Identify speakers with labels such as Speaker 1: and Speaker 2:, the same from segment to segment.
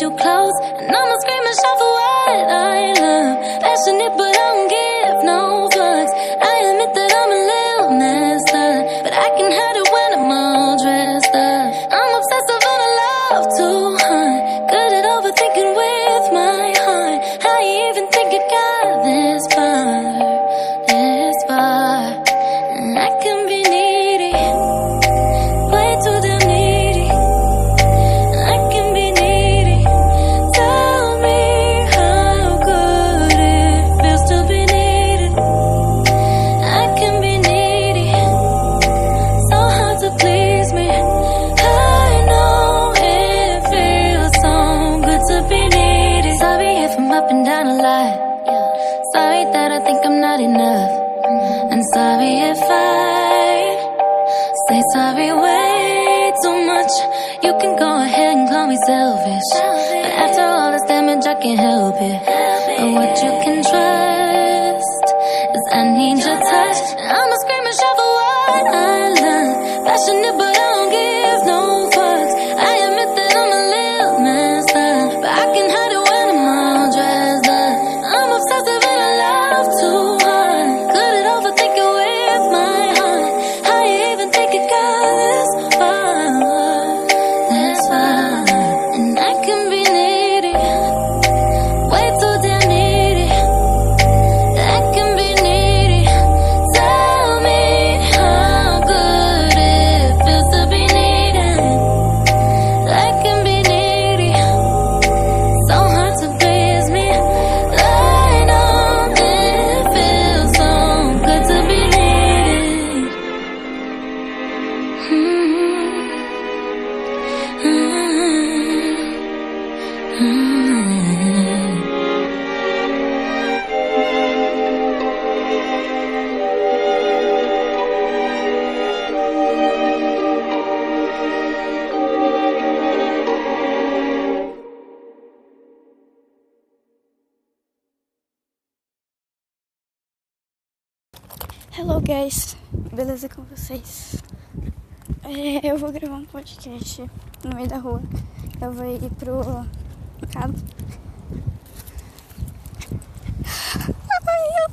Speaker 1: You close, and I'ma scream and shout for what I love. Passionate, but I don't give no can trust I need your touch. I'ma scream and shout for what I love. Passionate,
Speaker 2: guys, beleza com vocês? É, eu vou gravar um podcast no meio da rua. Eu vou ir pro mercado. Ai, eu,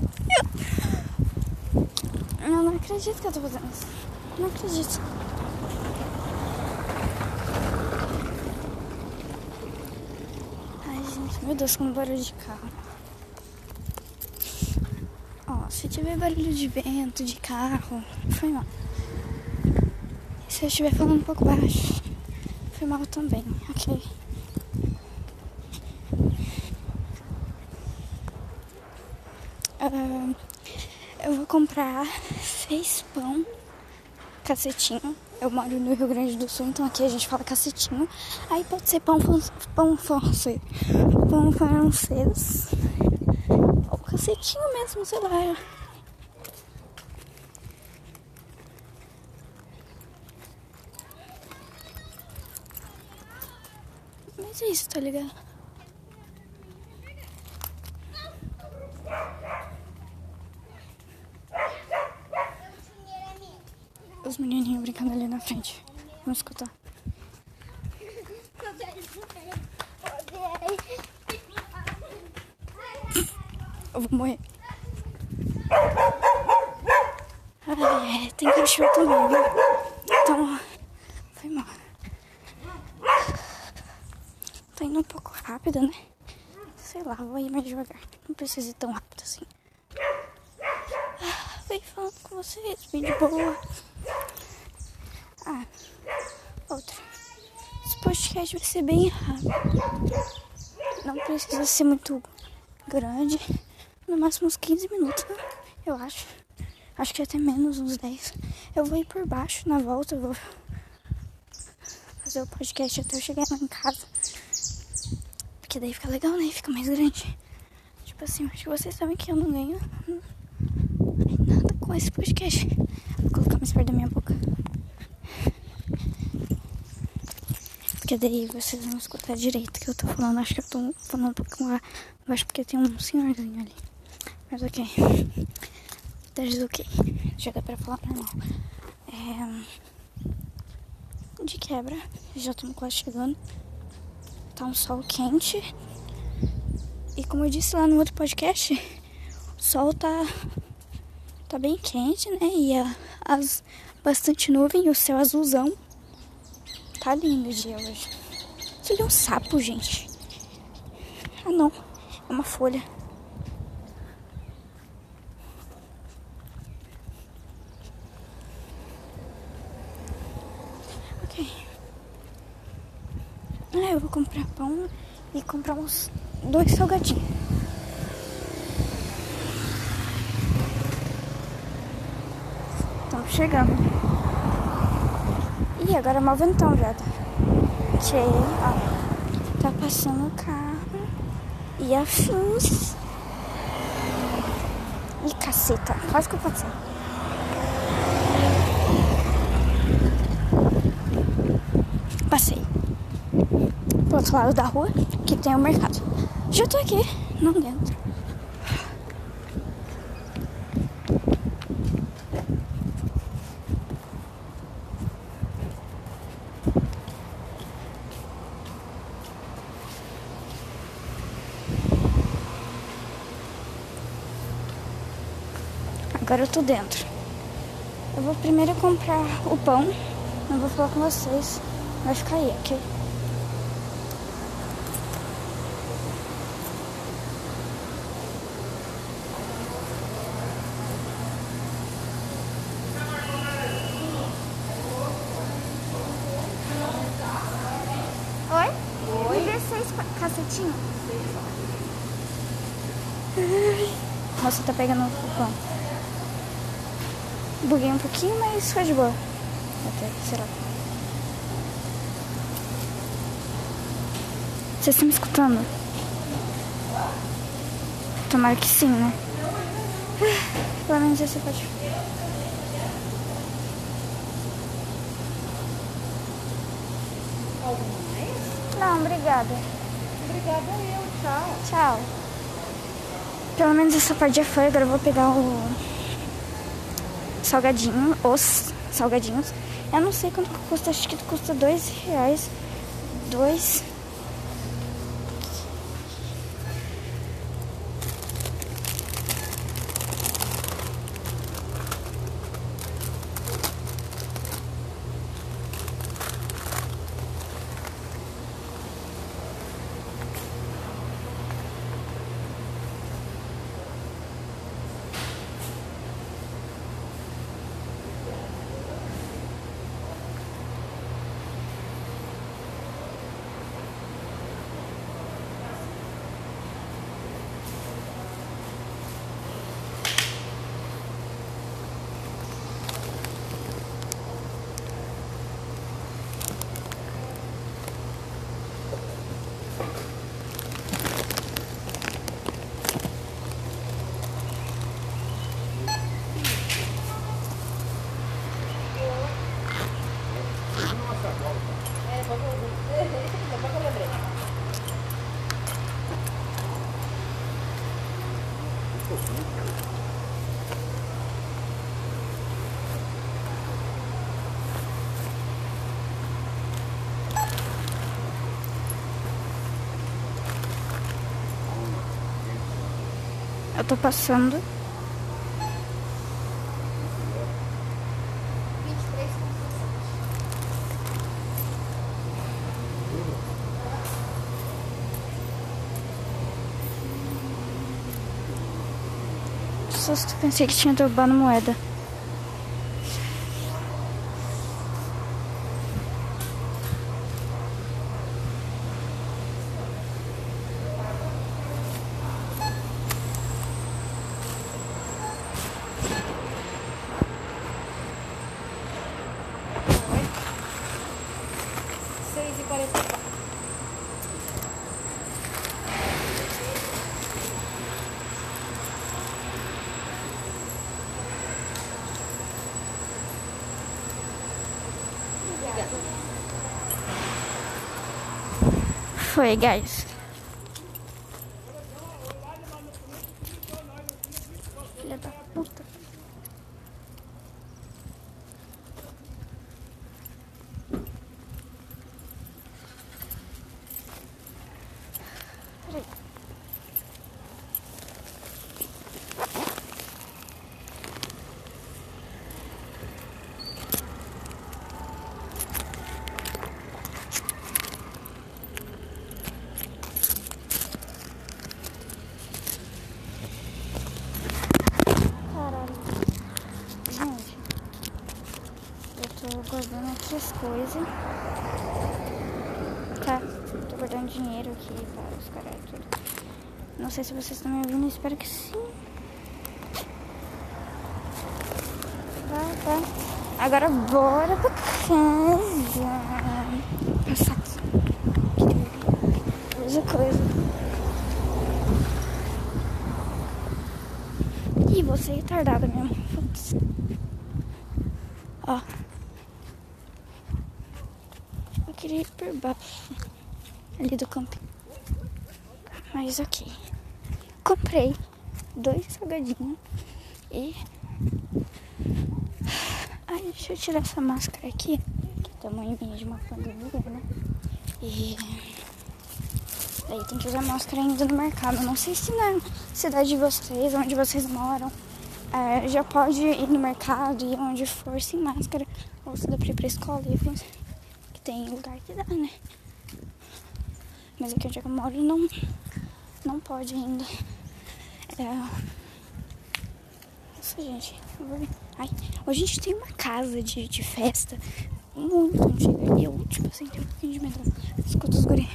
Speaker 2: eu... eu não acredito que eu tô fazendo isso. Não acredito. Ai, gente, meu Deus, como barulho de carro. Ó, se tiver barulho de vento, de carro, foi mal. Se eu estiver falando um pouco baixo, foi mal também, ok? Ah, eu vou comprar seis pão cacetinho. Eu moro no Rio Grande do Sul, então aqui a gente fala cacetinho. Aí pode ser pão, pão francês. Pão francês. Ou cacetinho mesmo, sei lá. É isso, tá ligado? Os menininhos brincando ali na frente. Vamos escutar. Eu vou morrer. Ai, é, tem cachorro também, viu? Então, foi mal. Tô rápido, né? Sei lá, vou ir mais devagar. Não precisa ir tão rápido assim. Ah, Vem falando com vocês, bem de boa. Ah, outra. Esse podcast vai ser bem rápido. Não precisa ser muito grande. No máximo uns 15 minutos, né? eu acho. Acho que até menos, uns 10. Eu vou ir por baixo na volta, vou fazer o podcast até eu chegar lá em casa. Porque daí fica legal, né? Fica mais grande. Tipo assim, acho que vocês sabem que eu não ganho nada com esse podcast. Vou colocar mais perto da minha boca. Porque daí vocês vão escutar direito o que eu tô falando. Acho que eu tô falando um pouco baixo porque tem um senhorzinho ali. Mas ok. That ok. Já dá pra falar normal. É... De quebra, já estamos quase chegando. Tá um sol quente. E como eu disse lá no outro podcast, o sol tá, tá bem quente, né? E a, as, bastante nuvem e o céu azulzão. Tá lindo o dia hoje. Isso é um sapo, gente. Ah, não. É uma folha. Ok. Ah, eu vou comprar e comprar uns dois salgadinhos. Estamos chegando. Ih, agora é mal ventão já. Tá? Ó. Tá passando o carro. E afins. Ih, caceta. Quase que eu passei. Passei. Outro lado da rua, que tem o mercado. Já tô aqui, não dentro. Agora eu tô dentro. Eu vou primeiro comprar o pão. Eu vou falar com vocês. Vai ficar aí, ok? Nossa, tá pegando o pão. Buguei um pouquinho, mas foi de boa. Até, será? Vocês estão me escutando? Tomara que sim, né? Pelo menos você pode. Não, obrigada.
Speaker 3: Obrigada eu, tchau.
Speaker 2: Tchau. Pelo menos essa parte já foi, agora eu vou pegar o salgadinho, os salgadinhos. Eu não sei quanto custa, acho que custa dois reais. Dois. Eu tô passando. Susto, pensei que tinha roubado moeda. Foi, guys? Filha da puta. Peraí. Caralho. Gente, eu tô coisas. Tá? Tô guardando dinheiro aqui para os caras tudo. Não sei se vocês estão me ouvindo, espero que sim. Vai, vai. Agora bora pra casa. Passar aqui. Coisa, coisa. Ih, você é retardada mesmo. Ó. Eu ir por baixo. Ali do camping. Mas ok. Comprei dois salgadinhos. E. Ai, deixa eu tirar essa máscara aqui. Tamanho minha de uma pandemia, né? E. Daí tem que usar máscara ainda no mercado. Não sei se na cidade de vocês, onde vocês moram, é, já pode ir no mercado e onde for sem máscara. Ou se dá pra ir pra escola e. Tem lugar que dá, né? Mas aqui onde eu moro não, não pode ainda. É... Nossa, gente. Ai, hoje a gente tem uma casa de, de festa muito antiga. E eu, tipo assim, tenho um pouquinho de medo. Escuta os guri.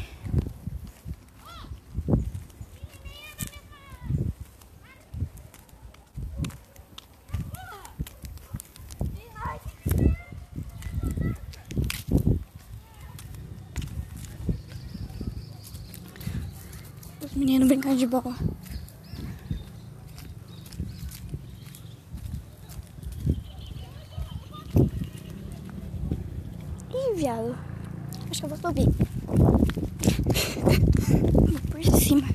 Speaker 2: Os bola. Ih, viado. Acho que eu vou subir. Por cima.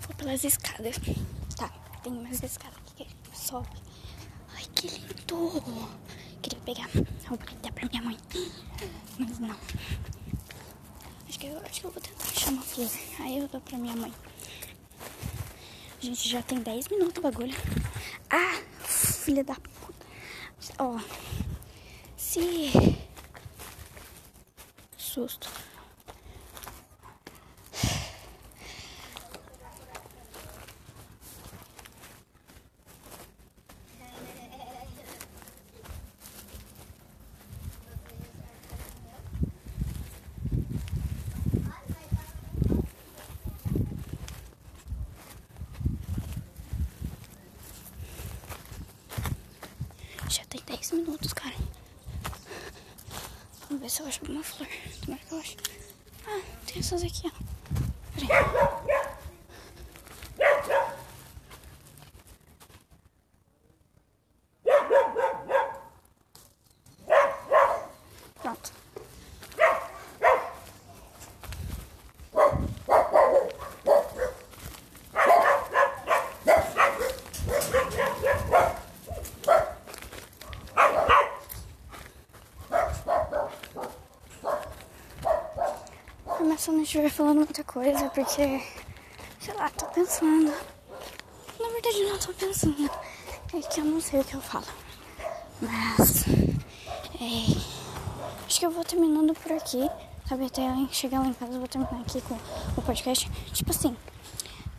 Speaker 2: Vou pelas escadas. Tá, tem umas escadas aqui que sobe. Ai, que lindo! Queria pegar roupa que dá pra minha mãe. Mas não. Acho que eu, acho que eu vou tentar achar uma flor. Aí eu dou pra minha mãe. Gente, já tem 10 minutos o bagulho. Ah, filha da puta. Ó. Se. Susto. Já tem 10 minutos, cara. Vamos ver se eu acho alguma flor. Como é que eu acho? Ah, tem essas aqui, ó. Peraí. Pronto. Mas se eu não estiver falando muita coisa, porque, sei lá, tô pensando. Na verdade, não tô pensando. É que eu não sei o que eu falo. Mas, é, acho que eu vou terminando por aqui. Sabe, até chegar lá em casa, eu vou terminar aqui com o podcast. Tipo assim,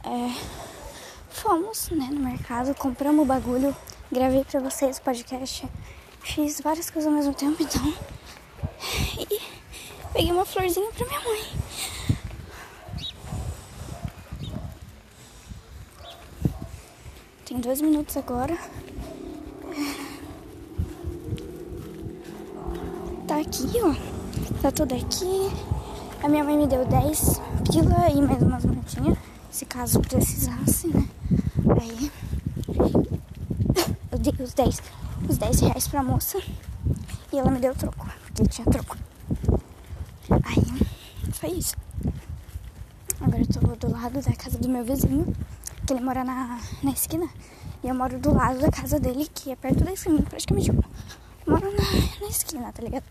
Speaker 2: é, fomos, né, no mercado, compramos o bagulho, gravei pra vocês o podcast. Fiz várias coisas ao mesmo tempo, então. E peguei uma florzinha pra minha mãe. Tem dois minutos agora. Tá aqui, ó. Tá tudo aqui. A minha mãe me deu 10 pila e mais umas moedinhas. Se caso precisasse, né? Aí eu dei os 10, os 10 reais pra moça. E ela me deu troco, porque tinha troco. Aí, foi isso. Agora eu tô do lado da casa do meu vizinho, que ele mora na, na esquina. E eu moro do lado da casa dele, que é perto da esquina, praticamente eu moro na, na esquina, tá ligado?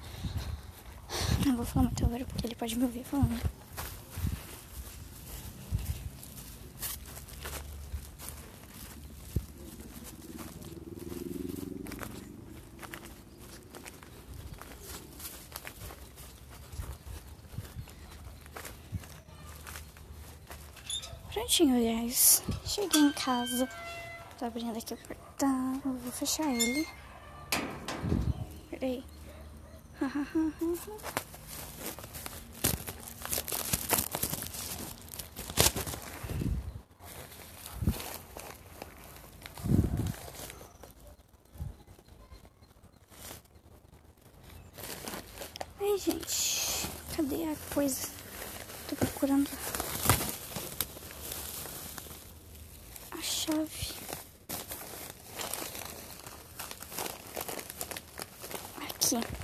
Speaker 2: Não vou falar muito agora, porque ele pode me ouvir falando. Prontinho, aliás. Cheguei em casa. Tô abrindo aqui o portão. Eu vou fechar ele. Peraí. Ai, gente. Cadê a coisa? Tô procurando a chave. Aqui.